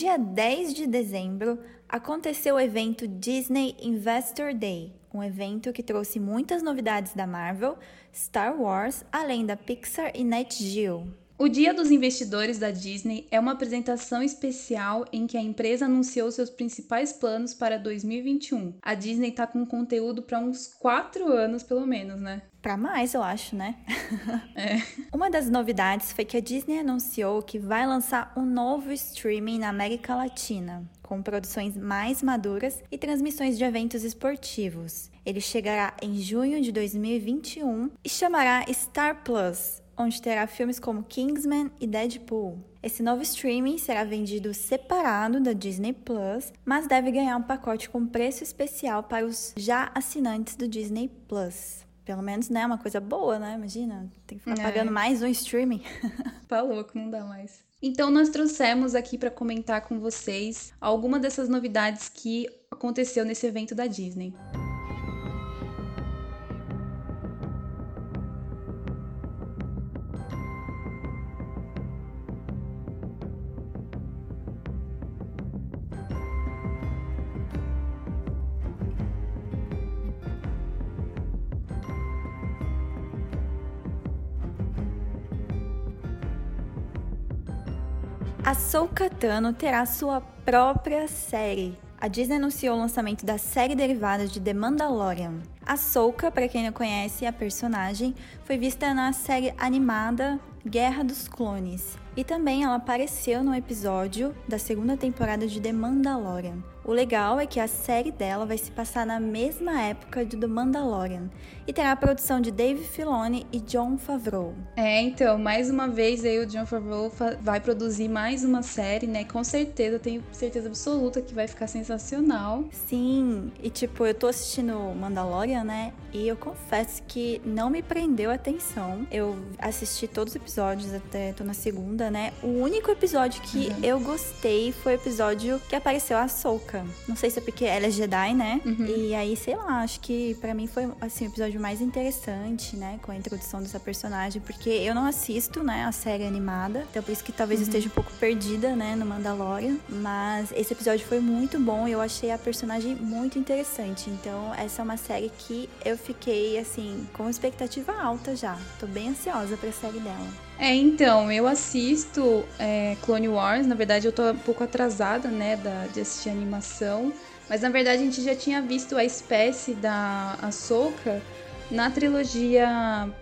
Dia 10 de dezembro, aconteceu o evento Disney Investor Day, um evento que trouxe muitas novidades da Marvel, Star Wars, além da Pixar e NetGeo. O Dia dos Investidores da Disney é uma apresentação especial em que a empresa anunciou seus principais planos para 2021. A Disney tá com conteúdo para uns quatro anos, pelo menos, né? Para mais, eu acho, né? É. Uma das novidades foi que a Disney anunciou que vai lançar um novo streaming na América Latina, com produções mais maduras e transmissões de eventos esportivos. Ele chegará em junho de 2021 e chamará Star Plus, onde terá filmes como Kingsman e Deadpool. Esse novo streaming será vendido separado da Disney Plus, mas deve ganhar um pacote com preço especial para os já assinantes do Disney Plus. Pelo menos, né, uma coisa boa, né? Imagina, tem que ficar É. pagando mais um streaming. Tá louco, não dá mais. Então nós trouxemos aqui para comentar com vocês alguma dessas novidades que aconteceu nesse evento da Disney. A Ahsoka Tano terá sua própria série. A Disney anunciou o lançamento da série derivada de The Mandalorian. A Ahsoka, para quem não conhece a personagem, foi vista na série animada Guerra dos Clones. E também ela apareceu no episódio da segunda temporada de The Mandalorian. O legal é que a série dela vai se passar na mesma época de The Mandalorian e terá a produção de Dave Filoni e John Favreau. É, então, mais uma vez aí o John Favreau fa- vai produzir mais uma série, né? Com certeza, tenho certeza absoluta que vai ficar sensacional. Sim, e tipo, eu tô assistindo Mandalorian, né? E eu confesso que não me prendeu a atenção. Eu assisti todos os episódios, até tô na segunda, né? O único episódio que Uhum. eu gostei foi o episódio que apareceu a Ahsoka. Não sei se é porque ela é Jedi, né? Uhum. E aí, sei lá, acho que pra mim foi assim o episódio mais interessante, né, com a introdução dessa personagem, porque eu não assisto, né, a série animada, então por isso que talvez eu esteja um pouco perdida, né, no Mandalorian, mas esse episódio foi muito bom e eu achei a personagem muito interessante. Então, essa é uma série que eu fiquei assim com expectativa alta já. Tô bem ansiosa pra série dela. É, então, eu assisto é, Clone Wars, na verdade eu tô um pouco atrasada, né, da, de assistir animação, mas na verdade a gente já tinha visto a espécie da Ahsoka na trilogia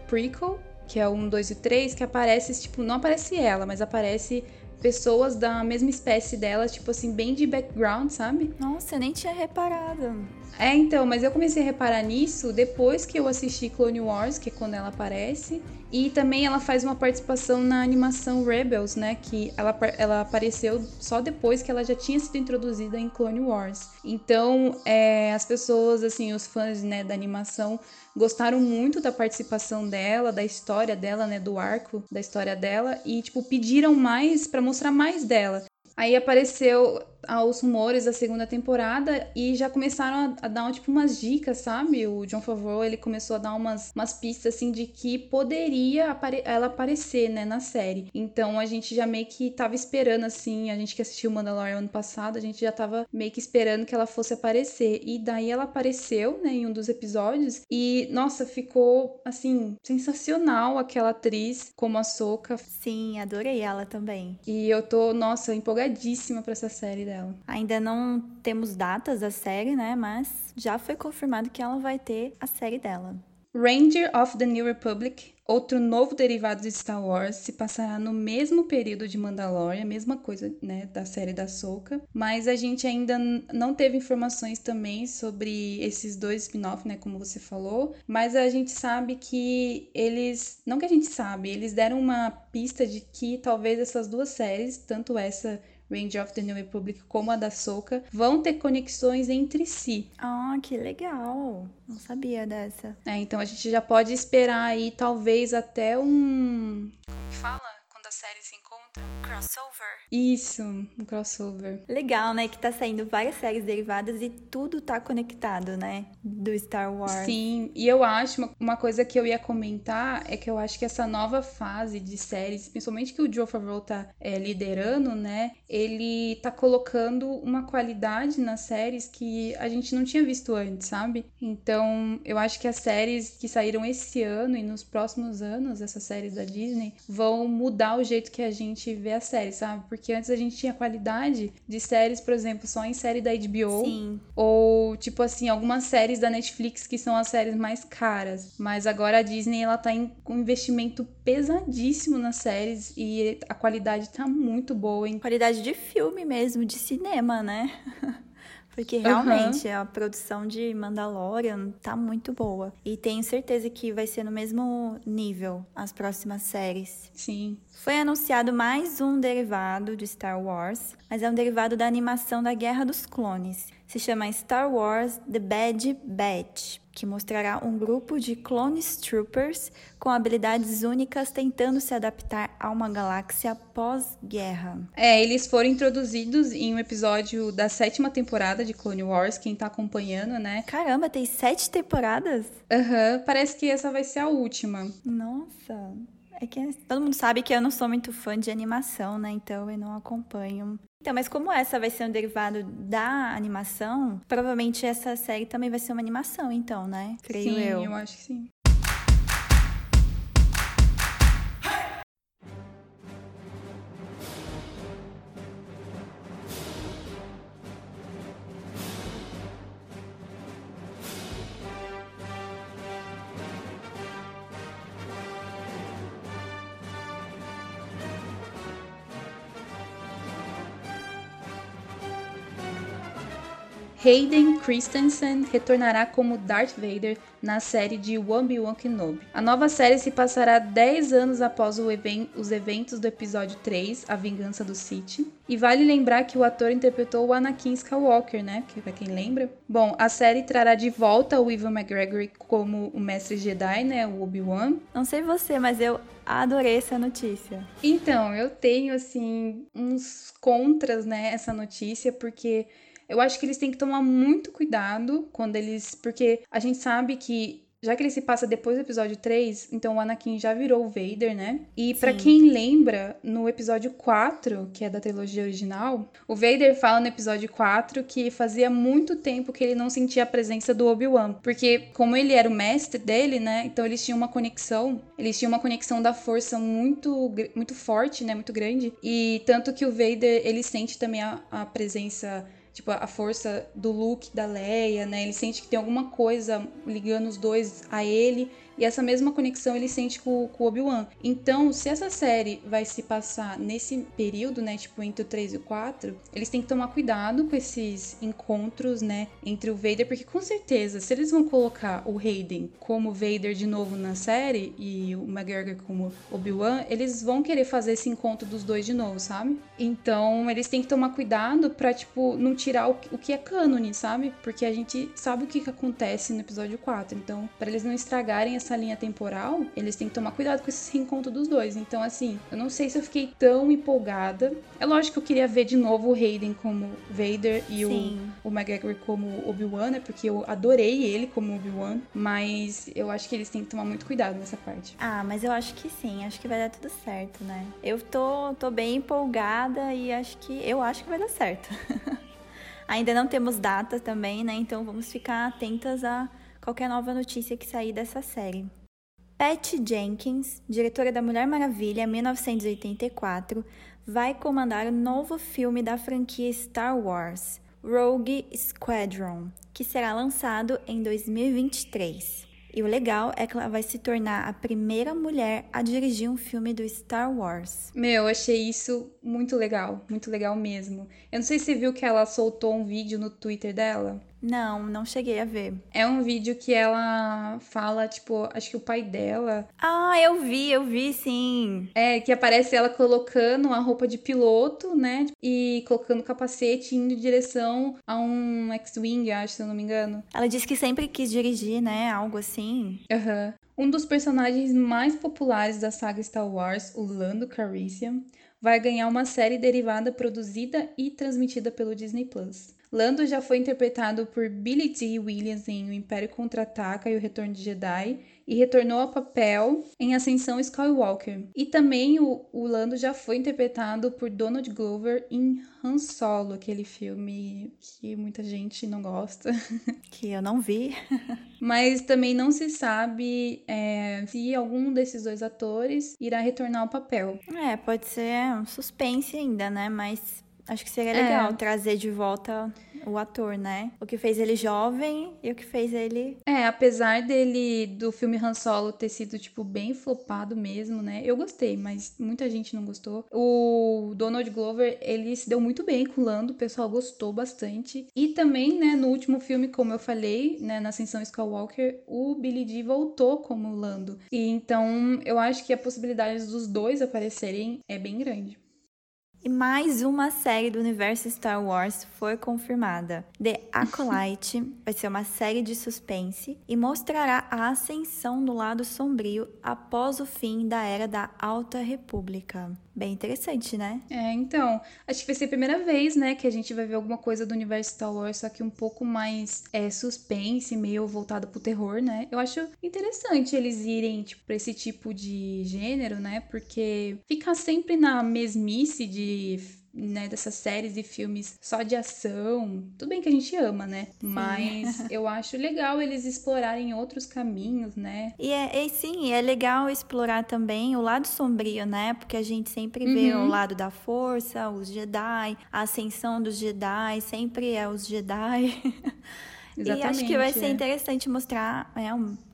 prequel, que é o 1, 2 e 3, que aparece, tipo, não aparece ela, mas aparece pessoas da mesma espécie dela, tipo assim, bem de background, sabe? Nossa, eu nem tinha reparado. É, então, mas eu comecei a reparar nisso depois que eu assisti Clone Wars, que é quando ela aparece. E também ela faz uma participação na animação Rebels, né? Que ela, ela apareceu só depois que ela já tinha sido introduzida em Clone Wars. Então, é, as pessoas, assim, os fãs né, da animação gostaram muito da participação dela, da história dela, né? Do arco da história dela. E, tipo, pediram mais pra mostrar mais dela. Aí apareceu ah, os rumores da segunda temporada e já começaram a, a dar tipo umas dicas, sabe? O John Favreau ele começou a dar umas, umas pistas assim de que poderia apare- ela aparecer, né, na série. Então a gente já meio que tava esperando assim, a gente que assistiu Mandalorian ano passado, a gente já tava meio que esperando que ela fosse aparecer. E daí ela apareceu, né, em um dos episódios e nossa, ficou assim sensacional aquela atriz como a Soca. Sim, adorei ela também. E eu tô, nossa, empolgadíssima pra essa série dela. Ainda não temos datas da série, né? Mas já foi confirmado que ela vai ter a série dela. Ranger of the New Republic, outro novo derivado de Star Wars, se passará no mesmo período de Mandalorian, mesma coisa, né, da série da Ahsoka, mas a gente ainda não teve informações também sobre esses dois spin-off, né, como você falou, mas a gente sabe que eles, não que a gente sabe, eles deram uma pista de que talvez essas duas séries, tanto essa Range of the New Republic como a da Soka vão ter conexões entre si. Ah, que legal. Não sabia dessa. É, então a gente já pode esperar aí talvez até um. Fala? Quando a série se encontra? Crossover. Isso, um crossover. Legal, né? Que tá saindo várias séries derivadas e tudo tá conectado, né? Do Star Wars. Sim, e eu acho, uma coisa que eu ia comentar é que eu acho que essa nova fase de séries, principalmente que o Joe Favreau tá é, liderando, né? Ele tá colocando uma qualidade nas séries que a gente não tinha visto antes, sabe? Então, eu acho que as séries que saíram esse ano e nos próximos anos, essas séries da Disney, vão mudar o jeito que a gente vê a série, sabe? Porque antes a gente tinha qualidade de séries, por exemplo, só em série da HBO. Sim. Ou, tipo assim, algumas séries da Netflix que são as séries mais caras. Mas agora a Disney, ela tá em, com um investimento pesadíssimo nas séries e a qualidade tá muito boa, hein? Qualidade de filme mesmo, de cinema, né? Porque realmente uhum. a produção de Mandalorian tá muito boa. E tenho certeza que vai ser no mesmo nível as próximas séries. Sim. Foi anunciado mais um derivado de Star Wars, mas é um derivado da animação da Guerra dos Clones. Se chama Star Wars The Bad Batch que mostrará um grupo de clones troopers com habilidades únicas tentando se adaptar a uma galáxia pós-guerra. É, eles foram introduzidos em um episódio da sétima temporada de Clone Wars, quem tá acompanhando, né? Caramba, tem sete temporadas? Aham, uhum, parece que essa vai ser a última. Nossa. É que todo mundo sabe que eu não sou muito fã de animação, né? Então eu não acompanho então, mas como essa vai ser um derivado da animação, provavelmente essa série também vai ser uma animação, então, né? Creio sim, eu. eu acho que sim. Hayden Christensen retornará como Darth Vader na série de Obi-Wan Kenobi. A nova série se passará 10 anos após even os eventos do episódio 3, A Vingança do Sith. E vale lembrar que o ator interpretou o Anakin Skywalker, né? Que pra quem lembra. Bom, a série trará de volta o Ivan McGregor como o mestre Jedi, né? O Obi-Wan. Não sei você, mas eu adorei essa notícia. Então, eu tenho, assim, uns contras, né? Essa notícia, porque eu acho que eles têm que tomar muito cuidado quando eles. Porque a gente sabe que já que ele se passa depois do episódio 3, então o Anakin já virou o Vader, né? E para quem lembra, no episódio 4, que é da trilogia original, o Vader fala no episódio 4 que fazia muito tempo que ele não sentia a presença do Obi-Wan, porque como ele era o mestre dele, né? Então eles tinham uma conexão, eles tinham uma conexão da força muito muito forte, né? Muito grande. E tanto que o Vader, ele sente também a, a presença tipo, a força do Luke, da Leia, né? Ele sente que tem alguma coisa ligando os dois a ele e essa mesma conexão ele sente com, com Obi-Wan. Então, se essa série vai se passar nesse período, né, tipo entre o 3 e o 4, eles têm que tomar cuidado com esses encontros, né, entre o Vader, porque com certeza, se eles vão colocar o Hayden como Vader de novo na série e o McGregor como Obi-Wan, eles vão querer fazer esse encontro dos dois de novo, sabe? Então, eles têm que tomar cuidado pra, tipo, não tirar o, o que é cânone, sabe? Porque a gente sabe o que, que acontece no episódio 4. Então, para eles não estragarem essa essa linha temporal, eles têm que tomar cuidado com esse reencontro dos dois. Então, assim, eu não sei se eu fiquei tão empolgada. É lógico que eu queria ver de novo o Hayden como Vader e o, o McGregor como Obi-Wan, né? Porque eu adorei ele como Obi-Wan. Mas eu acho que eles têm que tomar muito cuidado nessa parte. Ah, mas eu acho que sim. Acho que vai dar tudo certo, né? Eu tô, tô bem empolgada e acho que eu acho que vai dar certo. Ainda não temos data também, né? Então vamos ficar atentas a qualquer nova notícia que sair dessa série. Patty Jenkins, diretora da Mulher Maravilha 1984, vai comandar o novo filme da franquia Star Wars, Rogue Squadron, que será lançado em 2023. E o legal é que ela vai se tornar a primeira mulher a dirigir um filme do Star Wars. Meu, eu achei isso muito legal, muito legal mesmo. Eu não sei se você viu que ela soltou um vídeo no Twitter dela. Não, não cheguei a ver. É um vídeo que ela fala, tipo, acho que o pai dela. Ah, eu vi, eu vi sim. É, que aparece ela colocando a roupa de piloto, né? E colocando o capacete indo em direção a um X-Wing, acho, se eu não me engano. Ela disse que sempre quis dirigir, né? Algo assim. Aham. Uhum. Um dos personagens mais populares da saga Star Wars, o Lando Calrissian, vai ganhar uma série derivada produzida e transmitida pelo Disney Plus. Lando já foi interpretado por Billy Dee Williams em O Império Contra-Ataca e O Retorno de Jedi e retornou ao papel em Ascensão Skywalker. E também o, o Lando já foi interpretado por Donald Glover em Han Solo, aquele filme que muita gente não gosta. Que eu não vi. Mas também não se sabe é, se algum desses dois atores irá retornar ao papel. É, pode ser um suspense ainda, né? Mas Acho que seria legal é. trazer de volta o ator, né? O que fez ele jovem e o que fez ele. É, apesar dele, do filme Han Solo ter sido, tipo, bem flopado mesmo, né? Eu gostei, mas muita gente não gostou. O Donald Glover, ele se deu muito bem com o Lando, o pessoal gostou bastante. E também, né, no último filme, como eu falei, né, na Ascensão Skywalker, o Billy Dee voltou como Lando. E então, eu acho que a possibilidade dos dois aparecerem é bem grande. E mais uma série do universo Star Wars foi confirmada. The Acolyte vai ser uma série de suspense e mostrará a ascensão do lado sombrio após o fim da Era da Alta República. Bem interessante, né? É, então, acho que vai ser a primeira vez, né, que a gente vai ver alguma coisa do universo Star Wars, só que um pouco mais é, suspense, meio voltado pro terror, né? Eu acho interessante eles irem, tipo, pra esse tipo de gênero, né? Porque ficar sempre na mesmice de né, dessas séries e filmes só de ação. Tudo bem que a gente ama, né? Sim. Mas eu acho legal eles explorarem outros caminhos, né? E é, e sim, é legal explorar também o lado sombrio, né? Porque a gente sempre vê uhum. o lado da força, os Jedi, a ascensão dos Jedi, sempre é os Jedi. Exatamente, e acho que vai ser é. interessante mostrar é,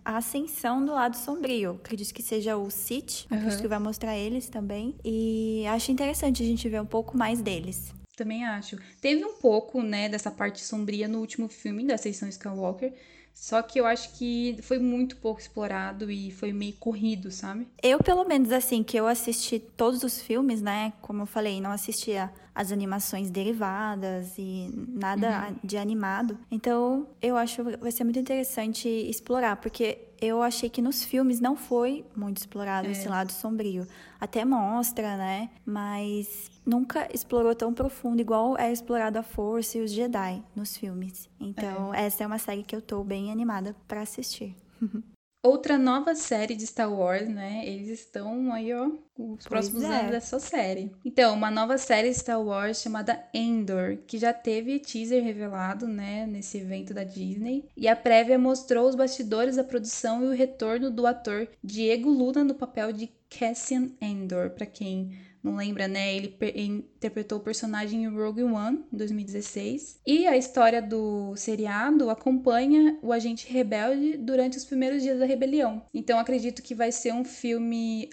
a ascensão do lado sombrio. Acredito que seja o Sith, uhum. acredito que vai mostrar eles também. E acho interessante a gente ver um pouco mais deles. Também acho. Teve um pouco, né, dessa parte sombria no último filme da Ascensão Skywalker, só que eu acho que foi muito pouco explorado e foi meio corrido, sabe? Eu, pelo menos, assim, que eu assisti todos os filmes, né? Como eu falei, não assistia as animações derivadas e nada uhum. de animado. Então, eu acho que vai ser muito interessante explorar, porque eu achei que nos filmes não foi muito explorado é. esse lado sombrio. Até mostra, né? Mas nunca explorou tão profundo, igual é explorado a Força e os Jedi nos filmes. Então, é. essa é uma série que eu tô bem animada para assistir. Outra nova série de Star Wars, né? Eles estão aí, ó, os próximos é. anos dessa série. Então, uma nova série de Star Wars chamada Endor, que já teve teaser revelado, né, nesse evento da Disney. E a prévia mostrou os bastidores da produção e o retorno do ator Diego Luna no papel de Cassian Endor, para quem não lembra, né? Ele interpretou o personagem em Rogue One, em 2016. E a história do seriado acompanha o agente rebelde durante os primeiros dias da rebelião. Então acredito que vai ser um filme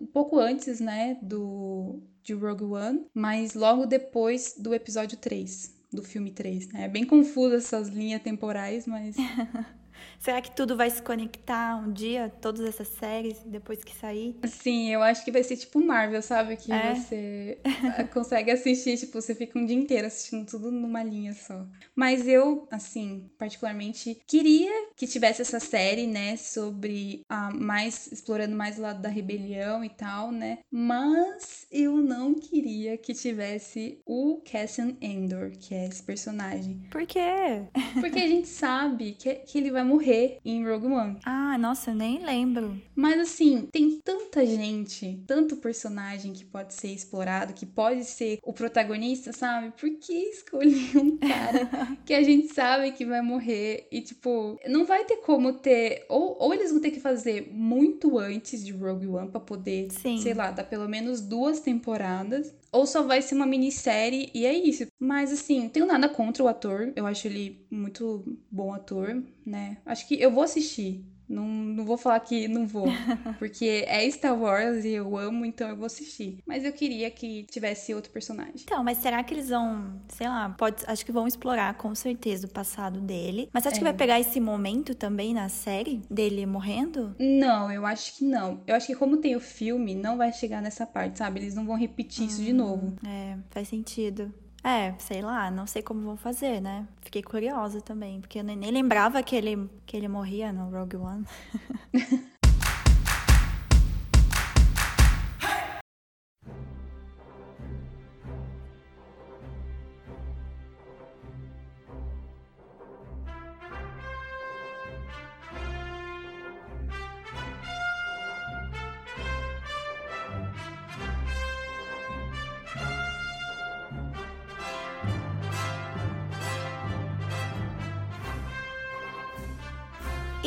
um pouco antes, né, do de Rogue One, mas logo depois do episódio 3, do filme 3, né? É bem confuso essas linhas temporais, mas Será que tudo vai se conectar um dia, todas essas séries, depois que sair? Sim, eu acho que vai ser tipo Marvel, sabe? Que é? você consegue assistir, tipo, você fica um dia inteiro assistindo tudo numa linha só. Mas eu, assim, particularmente, queria que tivesse essa série, né, sobre a mais, explorando mais o lado da rebelião e tal, né? Mas eu não queria que tivesse o Cassian Endor, que é esse personagem. Por quê? Porque a gente sabe que, que ele vai morrer morrer em Rogue One. Ah, nossa, eu nem lembro. Mas assim, tem tanta gente, tanto personagem que pode ser explorado, que pode ser o protagonista, sabe? Por que escolher um cara que a gente sabe que vai morrer e, tipo, não vai ter como ter. Ou, ou eles vão ter que fazer muito antes de Rogue One pra poder, Sim. sei lá, dar pelo menos duas temporadas ou só vai ser uma minissérie e é isso. Mas assim, tenho nada contra o ator. Eu acho ele muito bom ator, né? Acho que eu vou assistir Não, não vou falar que não vou, porque é Star Wars e eu amo, então eu vou assistir. Mas eu queria que tivesse outro personagem. Então, mas será que eles vão, sei lá, pode, acho que vão explorar com certeza o passado dele. Mas acho é. que vai pegar esse momento também na série dele morrendo? Não, eu acho que não. Eu acho que como tem o filme, não vai chegar nessa parte, sabe? Eles não vão repetir hum, isso de hum, novo. É, faz sentido. É, sei lá, não sei como vão fazer, né? Fiquei curiosa também, porque eu nem, lembrava que ele, que ele morria no Rogue One.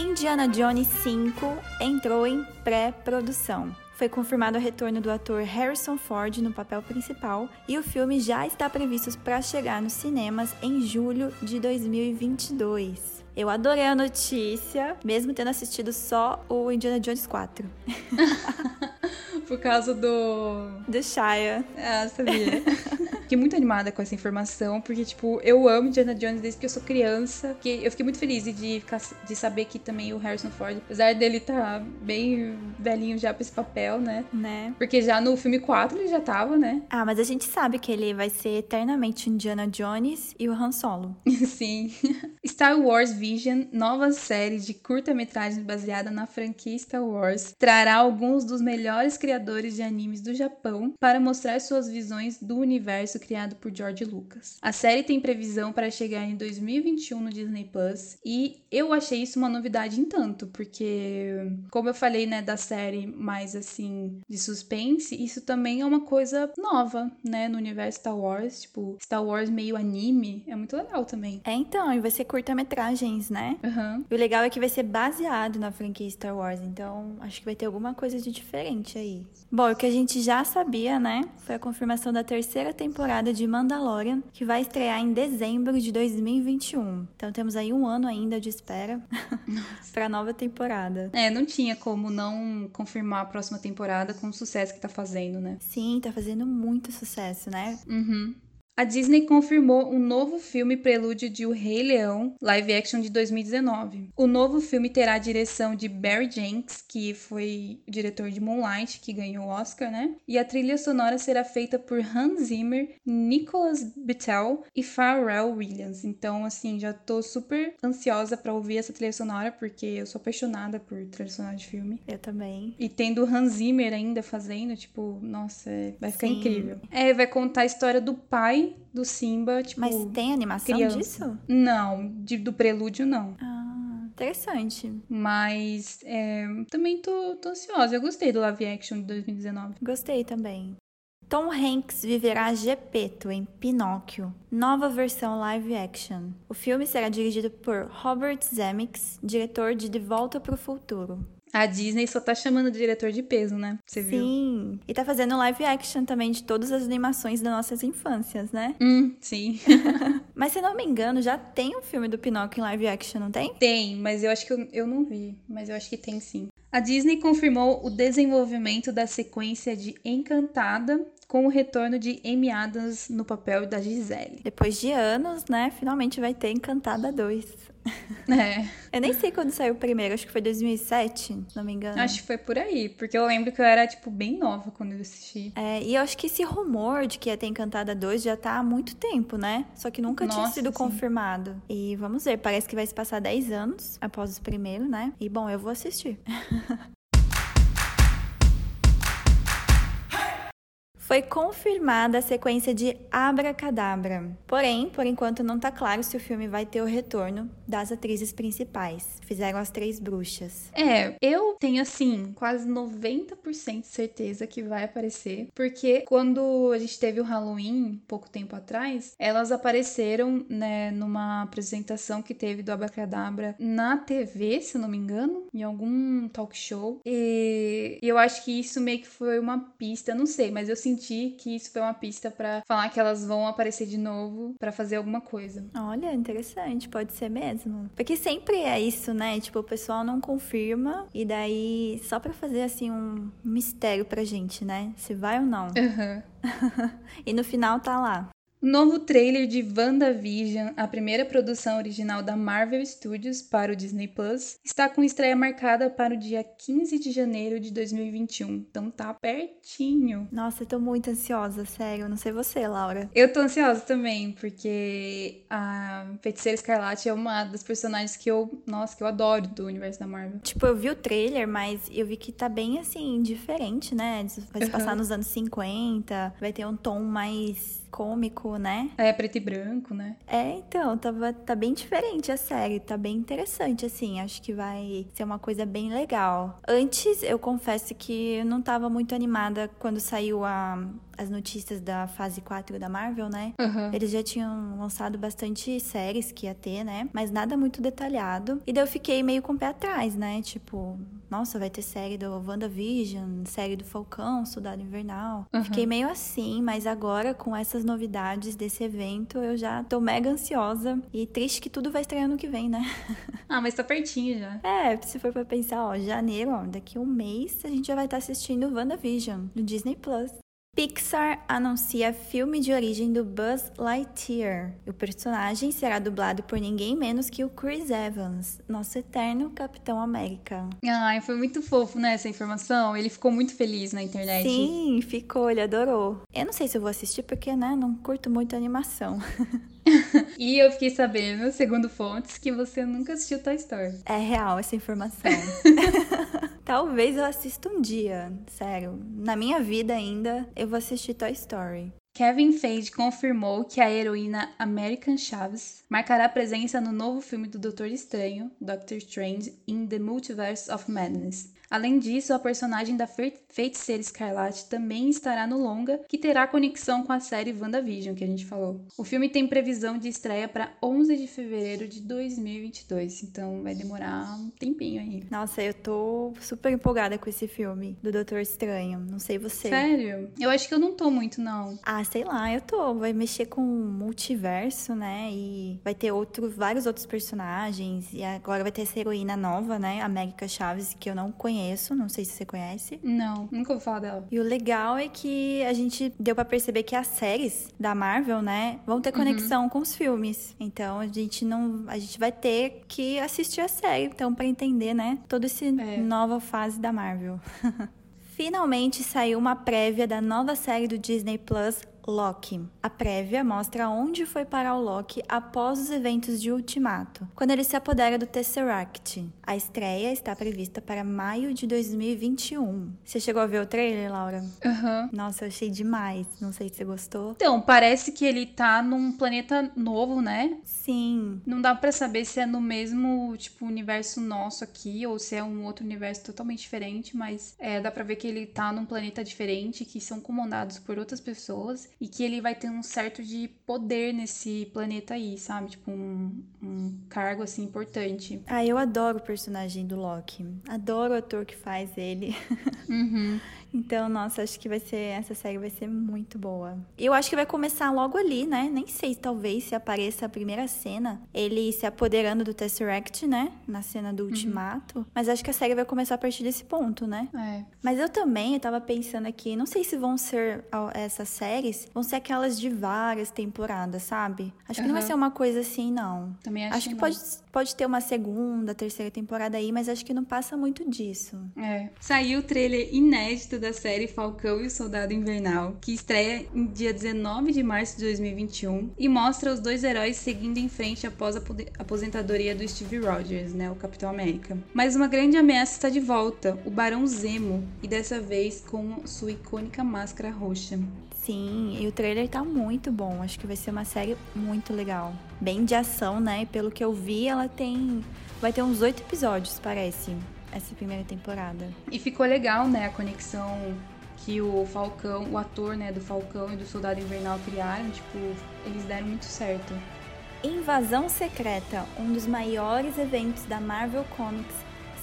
Indiana Jones 5 entrou em pré-produção. Foi confirmado o retorno do ator Harrison Ford no papel principal e o filme já está previsto para chegar nos cinemas em julho de 2022. Eu adorei a notícia, mesmo tendo assistido só o Indiana Jones 4. Por causa do. Do Shia. Ah, sabia. fiquei muito animada com essa informação, porque, tipo, eu amo Indiana Jones desde que eu sou criança. Que eu fiquei muito feliz de, ficar, de saber que também o Harrison Ford, apesar dele tá bem velhinho já pra esse papel, né? Né? Porque já no filme 4 ele já tava, né? Ah, mas a gente sabe que ele vai ser eternamente Indiana Jones e o Han Solo. Sim. Star Wars Vision, nova série de curta-metragem baseada na franquia Star Wars, trará alguns dos melhores criadores de animes do Japão para mostrar suas visões do universo universo criado por George Lucas. A série tem previsão para chegar em 2021 no Disney Plus e eu achei isso uma novidade em tanto, porque como eu falei, né, da série mais assim de suspense, isso também é uma coisa nova, né, no universo Star Wars, tipo, Star Wars meio anime, é muito legal também. É então, e vai ser curta-metragens, né? Uhum. O legal é que vai ser baseado na franquia Star Wars, então acho que vai ter alguma coisa de diferente aí. Bom, o que a gente já sabia, né, foi a confirmação da terceira temporada temporada de Mandalorian, que vai estrear em dezembro de 2021. Então temos aí um ano ainda de espera para nova temporada. É, não tinha como não confirmar a próxima temporada com o sucesso que tá fazendo, né? Sim, tá fazendo muito sucesso, né? Uhum a Disney confirmou um novo filme prelúdio de O Rei Leão, live action de 2019. O novo filme terá a direção de Barry Jenkins, que foi o diretor de Moonlight, que ganhou o Oscar, né? E a trilha sonora será feita por Hans Zimmer, Nicholas Britell e Pharrell Williams. Então, assim, já tô super ansiosa para ouvir essa trilha sonora, porque eu sou apaixonada por trilha sonora de filme. Eu também. E tendo Hans Zimmer ainda fazendo, tipo, nossa, vai ficar Sim. incrível. É, vai contar a história do pai do Simba, tipo. Mas tem animação criança. disso? Não, de, do prelúdio não. Ah, interessante. Mas é, também tô, tô ansiosa. Eu gostei do live action de 2019. Gostei também. Tom Hanks viverá Gepeto em Pinóquio, nova versão live action. O filme será dirigido por Robert Zemeckis, diretor de De Volta para o Futuro. A Disney só tá chamando o diretor de peso, né? Você Sim. viu? Sim. E tá fazendo live action também de todas as animações das nossas infâncias, né? Hum, sim. mas se não me engano, já tem um filme do Pinóquio em live action, não tem? Tem, mas eu acho que eu, eu não vi. Mas eu acho que tem sim. A Disney confirmou o desenvolvimento da sequência de Encantada com o retorno de Amy Adams no papel da Gisele. Depois de anos, né? Finalmente vai ter Encantada 2. É. Eu nem sei quando saiu o primeiro, acho que foi 2007, se não me engano. Acho que foi por aí, porque eu lembro que eu era, tipo, bem nova quando eu assisti. É, e eu acho que esse rumor de que ia ter Encantada 2 já tá há muito tempo, né? Só que nunca Nossa, tinha sido sim. confirmado. E vamos ver, parece que vai se passar 10 anos após o primeiro, né? E bom, eu vou assistir. foi confirmada a sequência de Abracadabra. Porém, por enquanto não está claro se o filme vai ter o retorno das atrizes principais. Fizeram as três bruxas. É, eu tenho assim, quase 90% de certeza que vai aparecer, porque quando a gente teve o Halloween, pouco tempo atrás, elas apareceram, né, numa apresentação que teve do Abracadabra na TV, se não me engano, em algum talk show. E eu acho que isso meio que foi uma pista, não sei, mas eu senti senti que isso foi uma pista para falar que elas vão aparecer de novo para fazer alguma coisa. Olha, interessante, pode ser mesmo. Porque sempre é isso, né? Tipo, o pessoal não confirma e daí só para fazer assim um mistério pra gente, né? Se vai ou não. Uhum. e no final tá lá. Novo trailer de WandaVision, a primeira produção original da Marvel Studios para o Disney Plus, está com estreia marcada para o dia 15 de janeiro de 2021. Então tá pertinho. Nossa, eu tô muito ansiosa, sério. Não sei você, Laura. Eu tô ansiosa também, porque a Feiticeira Escarlate é uma das personagens que eu, nossa, que eu adoro do universo da Marvel. Tipo, eu vi o trailer, mas eu vi que tá bem assim diferente, né? Vai se passar uhum. nos anos 50, vai ter um tom mais cômico, né? É, preto e branco, né? É, então, tava, tá bem diferente a série, tá bem interessante, assim, acho que vai ser uma coisa bem legal. Antes, eu confesso que eu não tava muito animada quando saiu a, as notícias da fase 4 da Marvel, né? Uhum. Eles já tinham lançado bastante séries que ia ter, né? Mas nada muito detalhado. E daí eu fiquei meio com o pé atrás, né? Tipo, nossa, vai ter série do WandaVision, série do Falcão, Soldado Invernal. Uhum. Fiquei meio assim, mas agora com essas novidades desse evento, eu já tô mega ansiosa e triste que tudo vai estrear ano que vem, né? Ah, mas tá pertinho já. É, se for pra pensar, ó, janeiro, ó, daqui um mês a gente já vai estar tá assistindo WandaVision no Disney Plus. Pixar anuncia filme de origem do Buzz Lightyear. O personagem será dublado por ninguém menos que o Chris Evans, nosso eterno Capitão América. Ai, foi muito fofo, né, essa informação. Ele ficou muito feliz na internet. Sim, ficou, ele adorou. Eu não sei se eu vou assistir porque, né, não curto muito animação. e eu fiquei sabendo, segundo fontes, que você nunca assistiu Toy Story. É real essa informação. Talvez eu assista um dia, sério. Na minha vida ainda, eu vou assistir Toy Story. Kevin Feige confirmou que a heroína American Chaves marcará presença no novo filme do Doutor Estranho, Doctor Strange in the Multiverse of Madness. Além disso, a personagem da Feiticeira Escarlate também estará no longa, que terá conexão com a série WandaVision, que a gente falou. O filme tem previsão de estreia para 11 de fevereiro de 2022, então vai demorar um tempinho aí. Nossa, eu tô super empolgada com esse filme do Doutor Estranho. Não sei você. Sério? Eu acho que eu não tô muito, não. Ah, sei lá, eu tô. Vai mexer com o multiverso, né? E vai ter outro, vários outros personagens. E agora vai ter essa heroína nova, né? América Chaves, que eu não conheço conheço, não sei se você conhece. Não, nunca ouvi falar dela. E o legal é que a gente deu para perceber que as séries da Marvel, né, vão ter uhum. conexão uhum. com os filmes. Então a gente não, a gente vai ter que assistir a série, então para entender, né, toda essa é. nova fase da Marvel. Finalmente saiu uma prévia da nova série do Disney Plus Loki. A prévia mostra onde foi parar o Loki após os eventos de Ultimato, quando ele se apodera do Tesseract. A estreia está prevista para maio de 2021. Você chegou a ver o trailer, Laura? Aham. Uhum. Nossa, eu achei demais. Não sei se você gostou. Então, parece que ele tá num planeta novo, né? Sim. Não dá para saber se é no mesmo, tipo, universo nosso aqui ou se é um outro universo totalmente diferente, mas é, dá pra ver que ele tá num planeta diferente, que são comandados por outras pessoas e que ele vai ter um certo de poder nesse planeta aí, sabe? Tipo, um, um cargo assim importante. Ah, eu adoro o personagem do Loki. Adoro o ator que faz ele. Uhum. Então, nossa, acho que vai ser essa série vai ser muito boa. Eu acho que vai começar logo ali, né? Nem sei, talvez se apareça a primeira cena, ele se apoderando do Tesseract, né? Na cena do uhum. Ultimato. Uhum. Mas acho que a série vai começar a partir desse ponto, né? É. Mas eu também eu tava pensando aqui, não sei se vão ser essas séries, vão ser aquelas de várias temporadas, sabe? Acho que uhum. não vai ser uma coisa assim, não. Também acho, acho que, que pode, pode ter uma segunda, terceira temporada aí, mas acho que não passa muito disso. É. Saiu o trailer inédito da série Falcão e o Soldado Invernal, que estreia em dia 19 de março de 2021 e mostra os dois heróis seguindo em frente após a aposentadoria do Steve Rogers, né, o Capitão América. Mas uma grande ameaça está de volta, o Barão Zemo, e dessa vez com sua icônica máscara roxa. Sim, e o trailer tá muito bom. Acho que vai ser uma série muito legal. Bem de ação, né? Pelo que eu vi, ela tem. Vai ter uns oito episódios, parece essa primeira temporada. E ficou legal, né, a conexão que o Falcão, o ator, né, do Falcão e do Soldado Invernal criaram, tipo, eles deram muito certo. Invasão Secreta, um dos maiores eventos da Marvel Comics,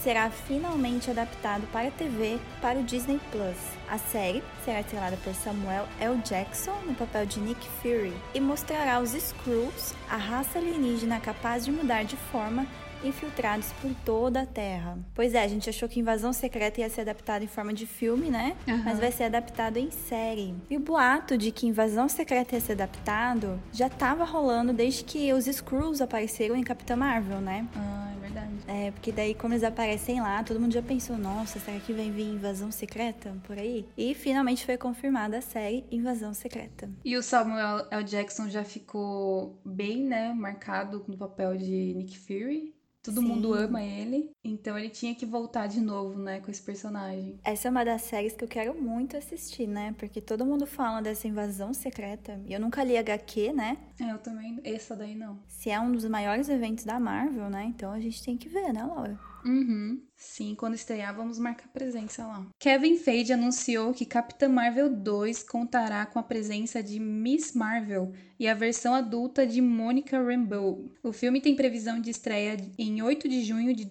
será finalmente adaptado para a TV para o Disney Plus. A série será estrelada por Samuel L. Jackson no papel de Nick Fury e mostrará os Skrulls, a raça alienígena capaz de mudar de forma infiltrados por toda a Terra. Pois é, a gente achou que Invasão Secreta ia ser adaptado em forma de filme, né? Uhum. Mas vai ser adaptado em série. E o boato de que Invasão Secreta ia ser adaptado já estava rolando desde que os Skrulls apareceram em Capitã Marvel, né? Ah, é verdade. É, porque daí quando eles aparecem lá, todo mundo já pensou, nossa, será que vai vir Invasão Secreta por aí? E finalmente foi confirmada a série Invasão Secreta. E o Samuel L. Jackson já ficou bem, né, marcado no papel de Nick Fury. Todo Sim. mundo ama ele, então ele tinha que voltar de novo, né, com esse personagem. Essa é uma das séries que eu quero muito assistir, né? Porque todo mundo fala dessa invasão secreta. E eu nunca li HQ, né? É, eu também. Essa daí não. Se é um dos maiores eventos da Marvel, né? Então a gente tem que ver, né, Laura? Uhum. Sim, quando estrear, vamos marcar presença lá. Kevin Feige anunciou que Capitã Marvel 2 contará com a presença de Miss Marvel e a versão adulta de Monica Rambeau. O filme tem previsão de estreia em 8 de junho de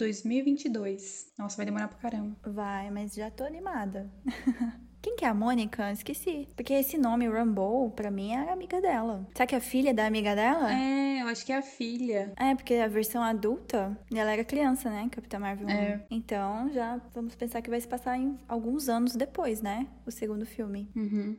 2022. Nossa, vai demorar pra caramba. Vai, mas já tô animada. Quem que é a Mônica? Esqueci. Porque esse nome, Rambo, pra mim era amiga dela. Será que é a filha da amiga dela? É, eu acho que é a filha. É, porque a versão adulta, ela era criança, né? Capitã Marvel. É. Então, já vamos pensar que vai se passar em alguns anos depois, né? O segundo filme. Uhum.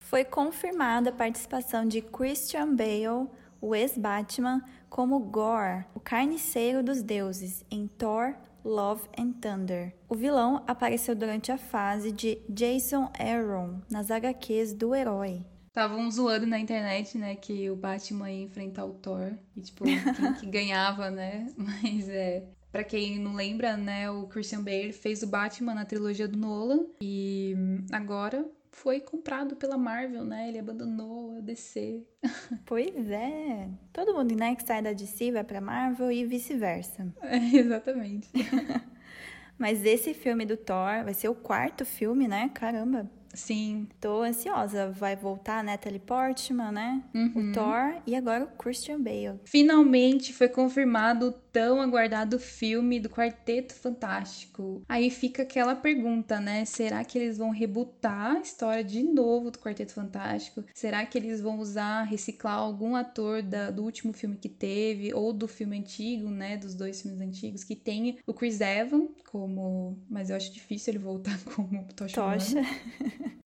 Foi confirmada a participação de Christian Bale, o ex-Batman, como Gore, o carniceiro dos deuses, em Thor Love and Thunder. O vilão apareceu durante a fase de Jason Aaron nas HQs do herói. Estavam zoando na internet, né, que o Batman ia enfrentar o Thor e, tipo, quem que ganhava, né? Mas é. Pra quem não lembra, né, o Christian Bale fez o Batman na trilogia do Nolan e agora foi comprado pela Marvel, né? Ele abandonou a DC. Pois é. Todo mundo, né, que sai da DC vai pra Marvel e vice-versa. É, exatamente. Mas esse filme do Thor vai ser o quarto filme, né? Caramba. Sim. Tô ansiosa. Vai voltar a Natalie Portman, né? Uhum. O Thor e agora o Christian Bale. Finalmente foi confirmado o tão aguardado filme do Quarteto Fantástico. Aí fica aquela pergunta, né? Será que eles vão rebutar a história de novo do Quarteto Fantástico? Será que eles vão usar, reciclar algum ator da, do último filme que teve ou do filme antigo, né? Dos dois filmes antigos que tem o Chris Evans como, mas eu acho difícil ele voltar como Tocha. Tocha.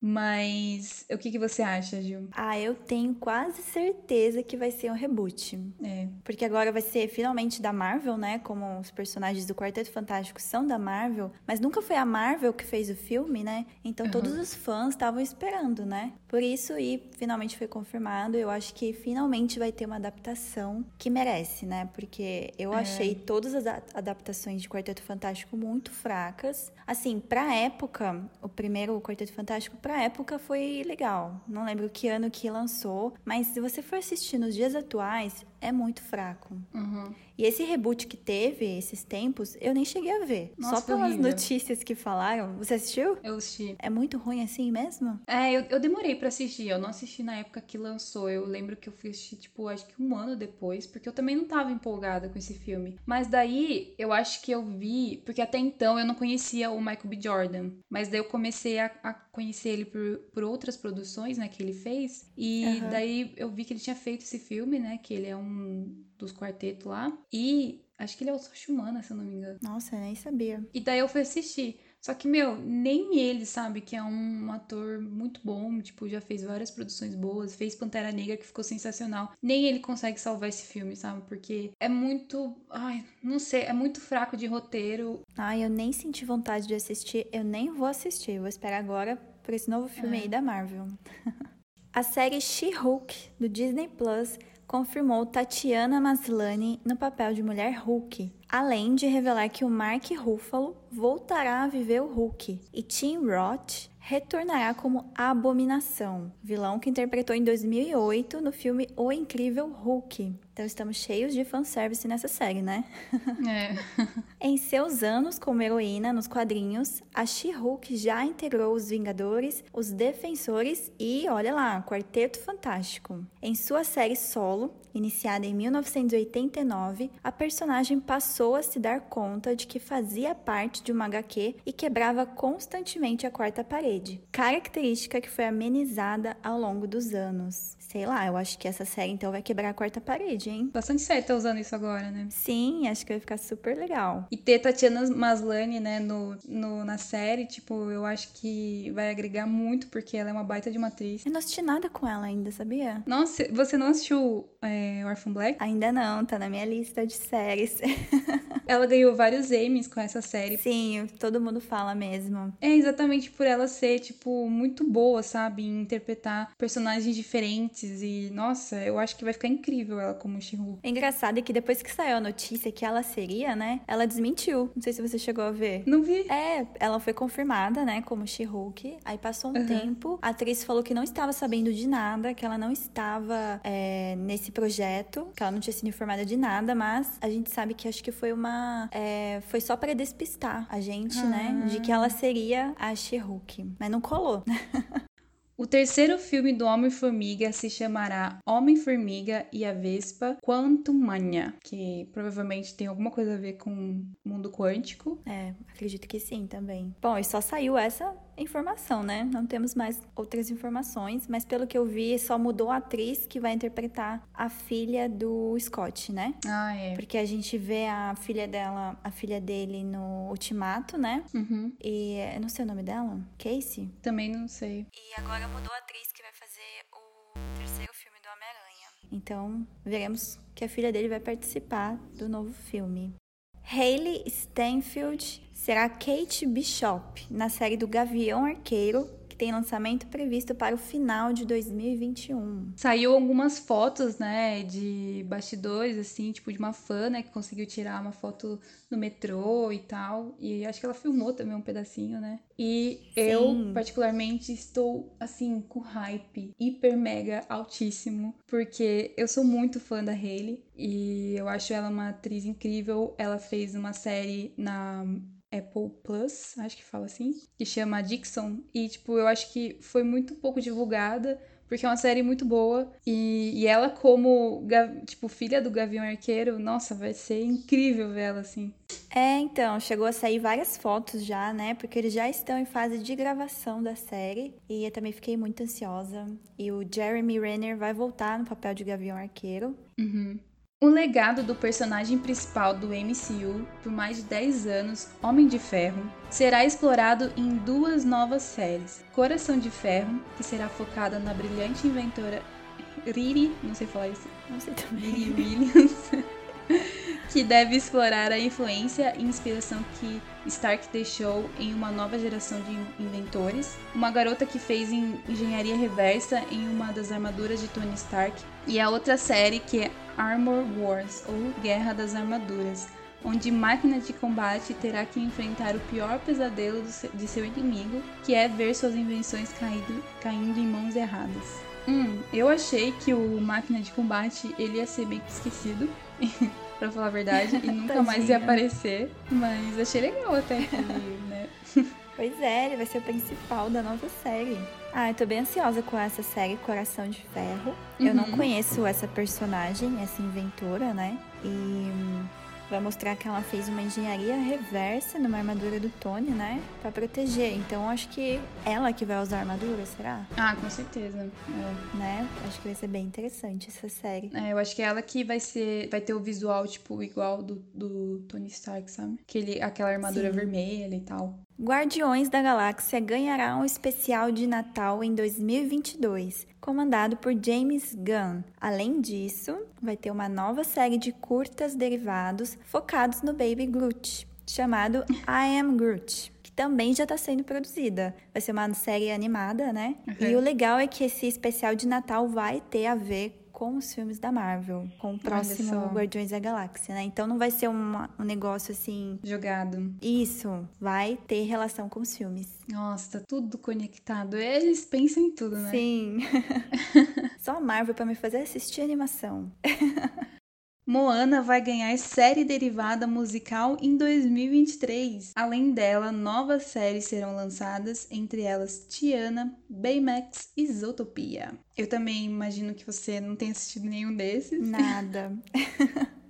Mas o que, que você acha, Gil? Ah, eu tenho quase certeza que vai ser um reboot. É. Porque agora vai ser finalmente da Marvel, né? Como os personagens do Quarteto Fantástico são da Marvel. Mas nunca foi a Marvel que fez o filme, né? Então uhum. todos os fãs estavam esperando, né? Por isso, e finalmente foi confirmado. Eu acho que finalmente vai ter uma adaptação que merece, né? Porque eu é. achei todas as adaptações de Quarteto Fantástico muito fracas. Assim, pra época, o primeiro Quarteto Fantástico, pra pra época foi legal. Não lembro que ano que lançou, mas se você for assistir nos dias atuais, é muito fraco. Uhum. E esse reboot que teve esses tempos, eu nem cheguei a ver. Nossa, Só pelas horrível. notícias que falaram. Você assistiu? Eu assisti. É muito ruim assim mesmo? É, eu, eu demorei para assistir. Eu não assisti na época que lançou. Eu lembro que eu fui assistir, tipo, acho que um ano depois, porque eu também não tava empolgada com esse filme. Mas daí, eu acho que eu vi, porque até então eu não conhecia o Michael B. Jordan. Mas daí eu comecei a, a conhecer ele por, por outras produções, né, que ele fez. E uhum. daí eu vi que ele tinha feito esse filme, né, que ele é um dos quartetos lá. E acho que ele é o Soshi Humana, se eu não me engano. Nossa, eu nem sabia. E daí eu fui assistir. Só que, meu, nem ele sabe que é um ator muito bom, tipo, já fez várias produções boas, fez Pantera Negra que ficou sensacional. Nem ele consegue salvar esse filme, sabe? Porque é muito, ai, não sei, é muito fraco de roteiro. Ai, eu nem senti vontade de assistir, eu nem vou assistir, vou esperar agora por esse novo filme é. aí da Marvel. A série She-Hulk do Disney Plus confirmou Tatiana Maslany no papel de mulher Hulk, além de revelar que o Mark Ruffalo voltará a viver o Hulk e Tim Roth retornará como Abominação, vilão que interpretou em 2008 no filme O Incrível Hulk. Então estamos cheios de fanservice nessa série, né? É. em seus anos como heroína nos quadrinhos, a She-Hulk já integrou os Vingadores, os Defensores e, olha lá, Quarteto Fantástico. Em sua série solo, iniciada em 1989, a personagem passou a se dar conta de que fazia parte de uma HQ e quebrava constantemente a quarta parede, característica que foi amenizada ao longo dos anos. Sei lá, eu acho que essa série então vai quebrar a quarta parede, hein? Bastante série tá usando isso agora, né? Sim, acho que vai ficar super legal. E ter Tatiana Maslany, né, no, no, na série, tipo, eu acho que vai agregar muito, porque ela é uma baita de uma atriz. Eu não assisti nada com ela ainda, sabia? Nossa, você não assistiu é, Orphan Black? Ainda não, tá na minha lista de séries. ela ganhou vários Emmys com essa série. Sim, todo mundo fala mesmo. É exatamente por ela ser, tipo, muito boa, sabe? Em interpretar personagens diferentes e, nossa, eu acho que vai ficar incrível ela como She-Hulk. É engraçado que depois que saiu a notícia que ela seria, né, ela desmentiu. Não sei se você chegou a ver. Não vi. É, ela foi confirmada, né, como She-Hulk. Aí passou um uhum. tempo, a atriz falou que não estava sabendo de nada, que ela não estava é, nesse projeto, que ela não tinha sido informada de nada, mas a gente sabe que acho que foi uma. É, foi só para despistar a gente, ah. né, de que ela seria a She-Hulk. Mas não colou. O terceiro filme do Homem-Formiga se chamará Homem-Formiga e a Vespa Quantumania, que provavelmente tem alguma coisa a ver com mundo quântico. É, acredito que sim também. Bom, e só saiu essa informação, né? Não temos mais outras informações, mas pelo que eu vi, só mudou a atriz que vai interpretar a filha do Scott, né? Ah, é. Porque a gente vê a filha dela, a filha dele no Ultimato, né? Uhum. E eu não sei o nome dela, Casey? Também não sei. E agora mudou a atriz que vai fazer o terceiro filme do Homem-Aranha. Então, veremos que a filha dele vai participar do novo filme. Hayley Stanfield será Kate Bishop na série do Gavião Arqueiro, que tem lançamento previsto para o final de 2021. Saiu algumas fotos, né, de bastidores, assim, tipo de uma fã, né, que conseguiu tirar uma foto no metrô e tal. E acho que ela filmou também um pedacinho, né? E Sim. eu, particularmente, estou, assim, com hype hiper mega altíssimo, porque eu sou muito fã da Hayley e eu acho ela uma atriz incrível. Ela fez uma série na Apple Plus, acho que fala assim, que chama Dixon. E, tipo, eu acho que foi muito pouco divulgada, porque é uma série muito boa. E, e ela, como, tipo, filha do Gavião Arqueiro, nossa, vai ser incrível ver ela assim. É, então, chegou a sair várias fotos já, né? Porque eles já estão em fase de gravação da série. E eu também fiquei muito ansiosa. E o Jeremy Renner vai voltar no papel de Gavião Arqueiro. Uhum. O legado do personagem principal do MCU por mais de 10 anos, Homem de Ferro, será explorado em duas novas séries: Coração de Ferro, que será focada na brilhante inventora Riri, não sei falar isso, não sei também, Riri Williams. que deve explorar a influência e inspiração que Stark deixou em uma nova geração de inventores. Uma garota que fez engenharia reversa em uma das armaduras de Tony Stark. E a outra série que é Armor Wars, ou Guerra das Armaduras, onde máquina de combate terá que enfrentar o pior pesadelo de seu inimigo, que é ver suas invenções caindo, caindo em mãos erradas. Hum, eu achei que o máquina de combate ele ia ser meio que esquecido. pra falar a verdade, e nunca mais ia aparecer. Mas achei legal até que, né? Pois é, ele vai ser o principal da nova série. Ah, eu tô bem ansiosa com essa série Coração de Ferro. Uhum. Eu não uhum. conheço essa personagem, essa inventora, né? E vai mostrar que ela fez uma engenharia reversa numa armadura do Tony, né? Pra proteger. Então acho que ela que vai usar a armadura, será? Ah, com certeza. É. Né? Acho que vai ser bem interessante essa série. É, eu acho que é ela que vai ser. Vai ter o visual, tipo, igual do, do Tony Stark, sabe? Aquele, aquela armadura Sim. vermelha e tal. Guardiões da Galáxia ganhará um especial de Natal em 2022, comandado por James Gunn. Além disso, vai ter uma nova série de curtas derivados focados no Baby Groot, chamado I Am Groot que também já está sendo produzida. Vai ser uma série animada, né? Uhum. E o legal é que esse especial de Natal vai ter a ver com os filmes da Marvel, com o próximo Guardiões da Galáxia, né? Então não vai ser uma, um negócio assim. Jogado. Isso, vai ter relação com os filmes. Nossa, tá tudo conectado. Eles pensam em tudo, né? Sim. Só a Marvel para me fazer assistir animação. Moana vai ganhar série derivada musical em 2023. Além dela, novas séries serão lançadas, entre elas Tiana, Baymax e Zootopia. Eu também imagino que você não tenha assistido nenhum desses. Nada.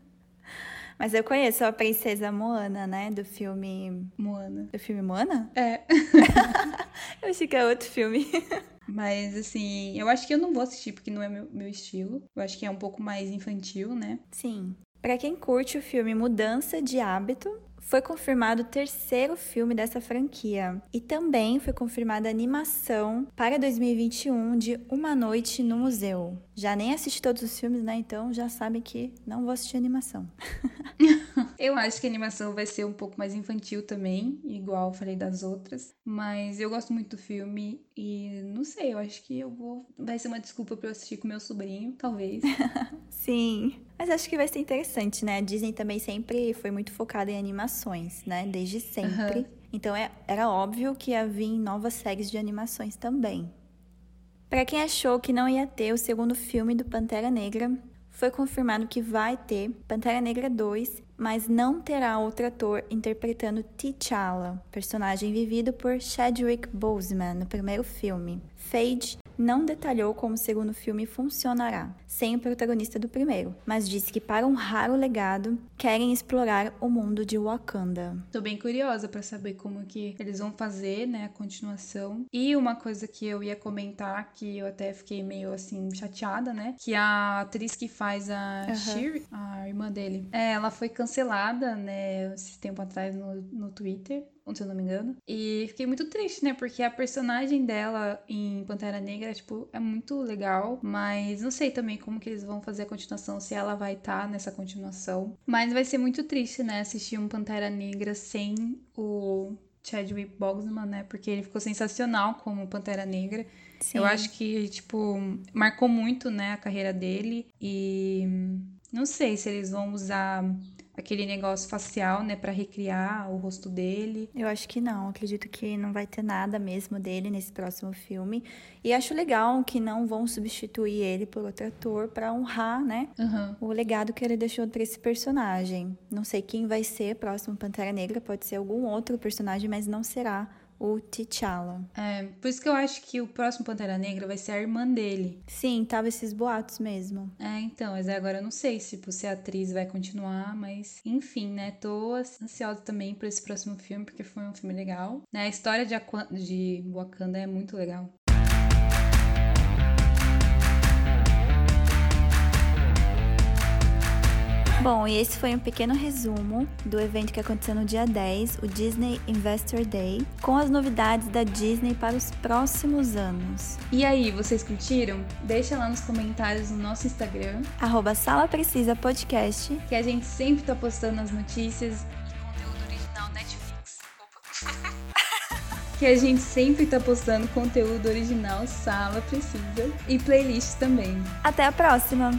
Mas eu conheço a princesa Moana, né? Do filme. Moana. Do filme Moana? É. eu achei que é outro filme. Mas, assim, eu acho que eu não vou assistir porque não é meu, meu estilo. Eu acho que é um pouco mais infantil, né? Sim. Para quem curte o filme Mudança de Hábito, foi confirmado o terceiro filme dessa franquia. E também foi confirmada a animação para 2021 de Uma Noite no Museu. Já nem assisti todos os filmes, né? Então já sabem que não vou assistir animação. eu acho que a animação vai ser um pouco mais infantil também, igual eu falei das outras. Mas eu gosto muito do filme e não sei, eu acho que eu vou. Vai ser uma desculpa para eu assistir com meu sobrinho, talvez. Sim. Mas acho que vai ser interessante, né? A Disney também sempre foi muito focada em animações, né? Desde sempre. Uhum. Então é, era óbvio que ia vir novas séries de animações também. Para quem achou que não ia ter o segundo filme do Pantera Negra, foi confirmado que vai ter Pantera Negra 2, mas não terá outro ator interpretando T'Challa, personagem vivido por Chadwick Boseman no primeiro filme. Fade não detalhou como o segundo filme funcionará, sem o protagonista do primeiro, mas disse que para honrar o legado, querem explorar o mundo de Wakanda. Tô bem curiosa para saber como que eles vão fazer, né, a continuação. E uma coisa que eu ia comentar, que eu até fiquei meio assim chateada, né, que a atriz que faz a uhum. Shiri, a irmã dele, ela foi cancelada, né, esse tempo atrás no, no Twitter se eu não me engano. E fiquei muito triste, né? Porque a personagem dela em Pantera Negra, tipo, é muito legal. Mas não sei também como que eles vão fazer a continuação, se ela vai estar tá nessa continuação. Mas vai ser muito triste, né? Assistir um Pantera Negra sem o Chadwick Boseman, né? Porque ele ficou sensacional como Pantera Negra. Sim. Eu acho que, tipo, marcou muito, né, a carreira dele. E não sei se eles vão usar aquele negócio facial, né, para recriar o rosto dele. Eu acho que não, acredito que não vai ter nada mesmo dele nesse próximo filme. E acho legal que não vão substituir ele por outro ator para honrar, né, uhum. o legado que ele deixou para esse personagem. Não sei quem vai ser próximo Pantera Negra, pode ser algum outro personagem, mas não será o T'Challa. É, por isso que eu acho que o próximo Pantera Negra vai ser a irmã dele. Sim, tava esses boatos mesmo. É, então, mas agora eu não sei se, tipo, se a atriz vai continuar, mas enfim, né? Tô ansiosa também por esse próximo filme, porque foi um filme legal. Né? A história de, Aqu de Wakanda é muito legal. Bom, e esse foi um pequeno resumo do evento que aconteceu no dia 10, o Disney Investor Day, com as novidades da Disney para os próximos anos. E aí, vocês curtiram? Deixa lá nos comentários no nosso Instagram, arroba Sala Precisa Podcast, que a gente sempre tá postando as notícias e conteúdo original Netflix. Opa. que a gente sempre tá postando conteúdo original Sala Precisa e playlists também. Até a próxima!